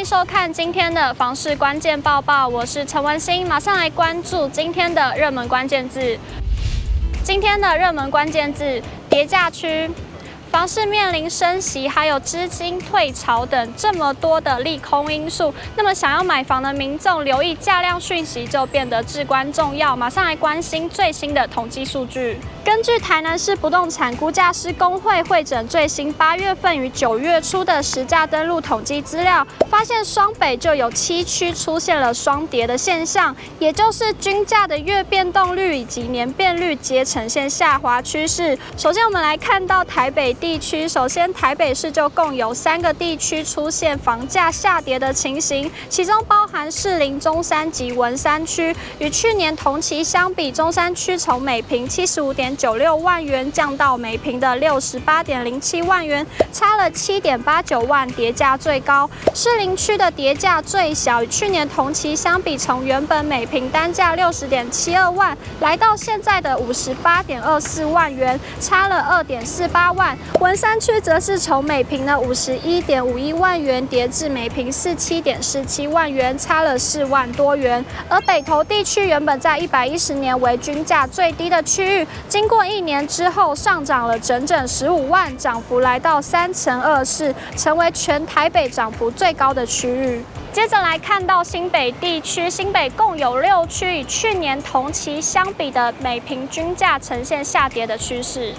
迎收看今天的房市关键报报，我是陈文心，马上来关注今天的热门关键字。今天的热门关键字：叠价区。房市面临升息，还有资金退潮等这么多的利空因素，那么想要买房的民众留意价量讯息就变得至关重要。马上来关心最新的统计数据。根据台南市不动产估价师工会会诊最新八月份与九月初的实价登录统计资料，发现双北就有七区出现了双跌的现象，也就是均价的月变动率以及年变率皆呈现下滑趋势。首先，我们来看到台北地区，首先台北市就共有三个地区出现房价下跌的情形，其中包含士林、中山及文山区。与去年同期相比，中山区从每坪七十五点九六万元降到每坪的六十八点零七万元，差了七点八九万，跌价最高。士林区的跌价最小，与去年同期相比，从原本每坪单价六十点七二万，来到现在的五十八点二四万元，差了二点四八万。文山区则是从每平的五十一点五一万元跌至每平四七点四七万元，差了四万多元。而北投地区原本在一百一十年为均价最低的区域，经过一年之后，上涨了整整十五万，涨幅来到三成二四，成为全台北涨幅最高的区域。接着来看到新北地区，新北共有六区，与去年同期相比的每平均价呈现下跌的趋势。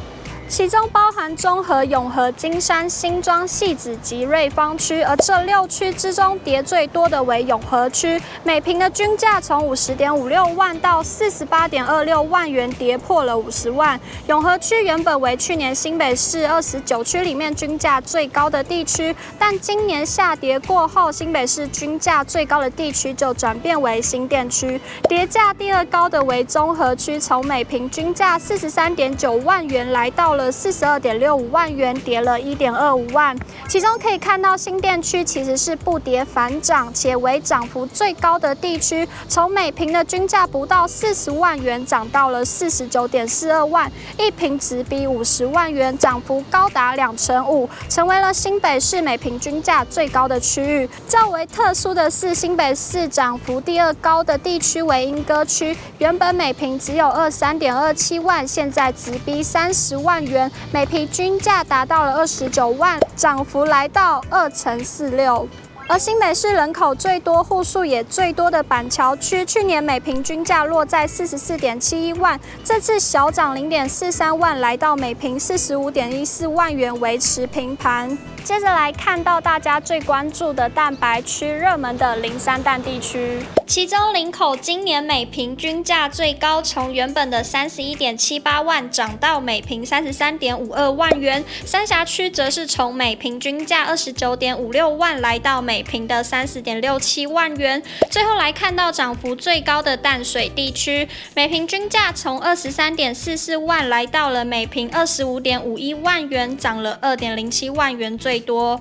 其中包含中和、永和、金山、新庄、戏子及瑞芳区，而这六区之中跌最多的为永和区，每坪的均价从五十点五六万到四十八点二六万元，跌破了五十万。永和区原本为去年新北市二十九区里面均价最高的地区，但今年下跌过后，新北市均价最高的地区就转变为新店区，跌价第二高的为中和区，从每坪均价四十三点九万元来到了。四十二点六五万元，跌了一点二五万。其中可以看到新店区其实是不跌反涨，且为涨幅最高的地区，从每坪的均价不到四十万元涨到了四十九点四二万，一坪直逼五十万元，涨幅高达两成五，成为了新北市每坪均价最高的区域。较为特殊的是，新北市涨幅第二高的地区为莺歌区，原本每坪只有二三点二七万，现在直逼三十万元。元每平均价达到了二十九万，涨幅来到二乘四六。而新北市人口最多、户数也最多的板桥区，去年每平均价落在四十四点七一万，这次小涨零点四三万，来到每平四十五点一四万元，维持平盘。接着来看到大家最关注的蛋白区热门的林三蛋地区，其中林口今年每平均价最高，从原本的三十一点七八万涨到每平三十三点五二万元。三峡区则是从每平均价二十九点五六万来到每平的三十点六七万元。最后来看到涨幅最高的淡水地区，每平均价从二十三点四四万来到了每平二十五点五一万元，涨了二点零七万元最。最多，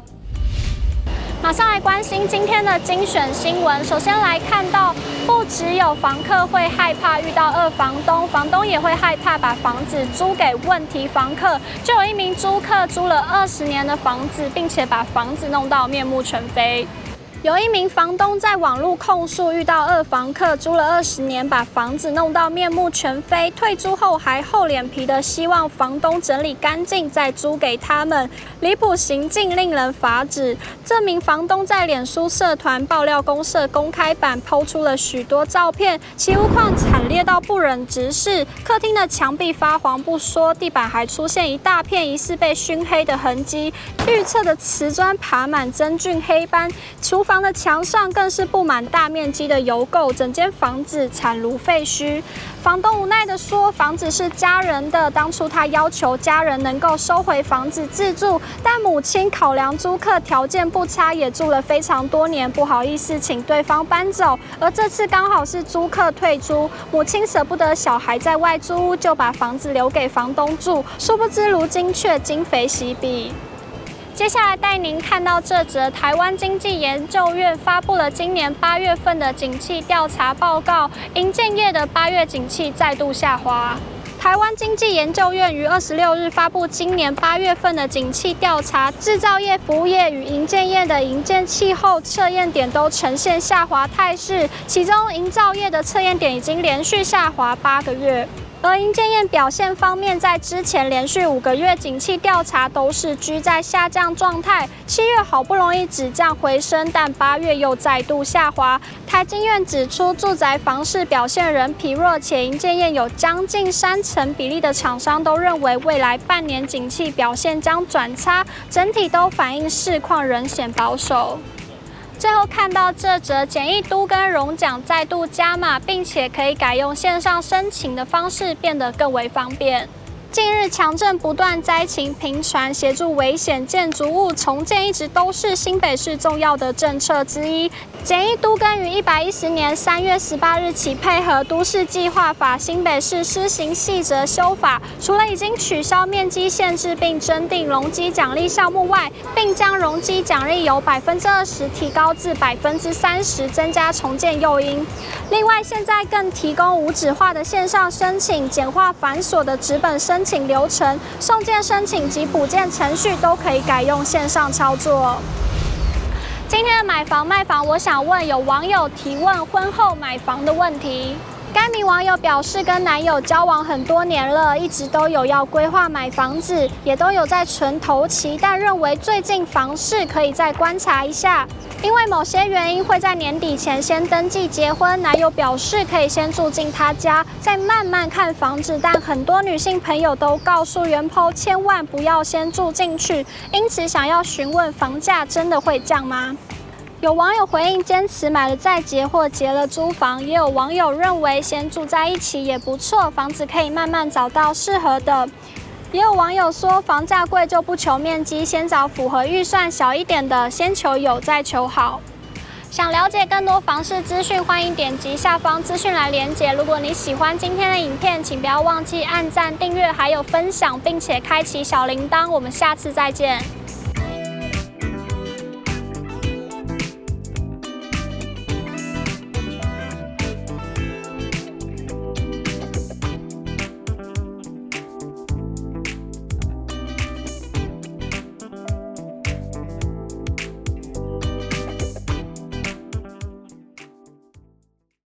马上来关心今天的精选新闻。首先来看到，不只有房客会害怕遇到二房东，房东也会害怕把房子租给问题房客。就有一名租客租了二十年的房子，并且把房子弄到面目全非。有一名房东在网络控诉，遇到二房客租了二十年，把房子弄到面目全非，退租后还厚脸皮的希望房东整理干净再租给他们，离谱行径令人发指。这名房东在脸书社团爆料公社公开版抛出了许多照片，其屋况惨烈到不忍直视。客厅的墙壁发黄不说，地板还出现一大片疑似被熏黑的痕迹，预测的瓷砖爬满真菌黑斑，厨房的墙上更是布满大面积的油垢，整间房子惨如废墟。房东无奈地说：“房子是家人的，当初他要求家人能够收回房子自住，但母亲考量租客条件不差，也住了非常多年，不好意思请对方搬走。而这次刚好是租客退租，母亲舍不得小孩在外租屋，就把房子留给房东住。殊不知，如今却今非昔比。”接下来带您看到这则台湾经济研究院发布了今年八月份的景气调查报告，营建业的八月景气再度下滑。台湾经济研究院于二十六日发布今年八月份的景气调查，制造业、服务业与营建业的营建气候测验点都呈现下滑态势，其中营造业的测验点已经连续下滑八个月。而营建业表现方面，在之前连续五个月景气调查都是居在下降状态，七月好不容易止降回升，但八月又再度下滑。台经院指出，住宅房市表现仍疲弱，且营建业有将近三成比例的厂商都认为未来半年景气表现将转差，整体都反映市况仍显保守。最后看到这则简易都跟荣奖再度加码，并且可以改用线上申请的方式，变得更为方便。近日强震不断，灾情频传，协助危险建筑物重建一直都是新北市重要的政策之一。简易都更于一百一十年三月十八日起，配合都市计划法，新北市施行细则修法，除了已经取消面积限制并增订容积奖励项目外，并将容积奖励由百分之二十提高至百分之三十，增加重建诱因。另外，现在更提供无纸化的线上申请，简化繁琐的纸本申。申请流程、送件申请及补件程序都可以改用线上操作。今天的买房卖房，我想问有网友提问婚后买房的问题。该名网友表示，跟男友交往很多年了，一直都有要规划买房子，也都有在存头期，但认为最近房市可以再观察一下，因为某些原因会在年底前先登记结婚。男友表示可以先住进他家，再慢慢看房子，但很多女性朋友都告诉原 PO 千万不要先住进去，因此想要询问房价真的会降吗？有网友回应坚持买了再结或结了租房，也有网友认为先住在一起也不错，房子可以慢慢找到适合的。也有网友说房价贵就不求面积，先找符合预算小一点的，先求有再求好。想了解更多房市资讯，欢迎点击下方资讯来连接。如果你喜欢今天的影片，请不要忘记按赞、订阅还有分享，并且开启小铃铛。我们下次再见。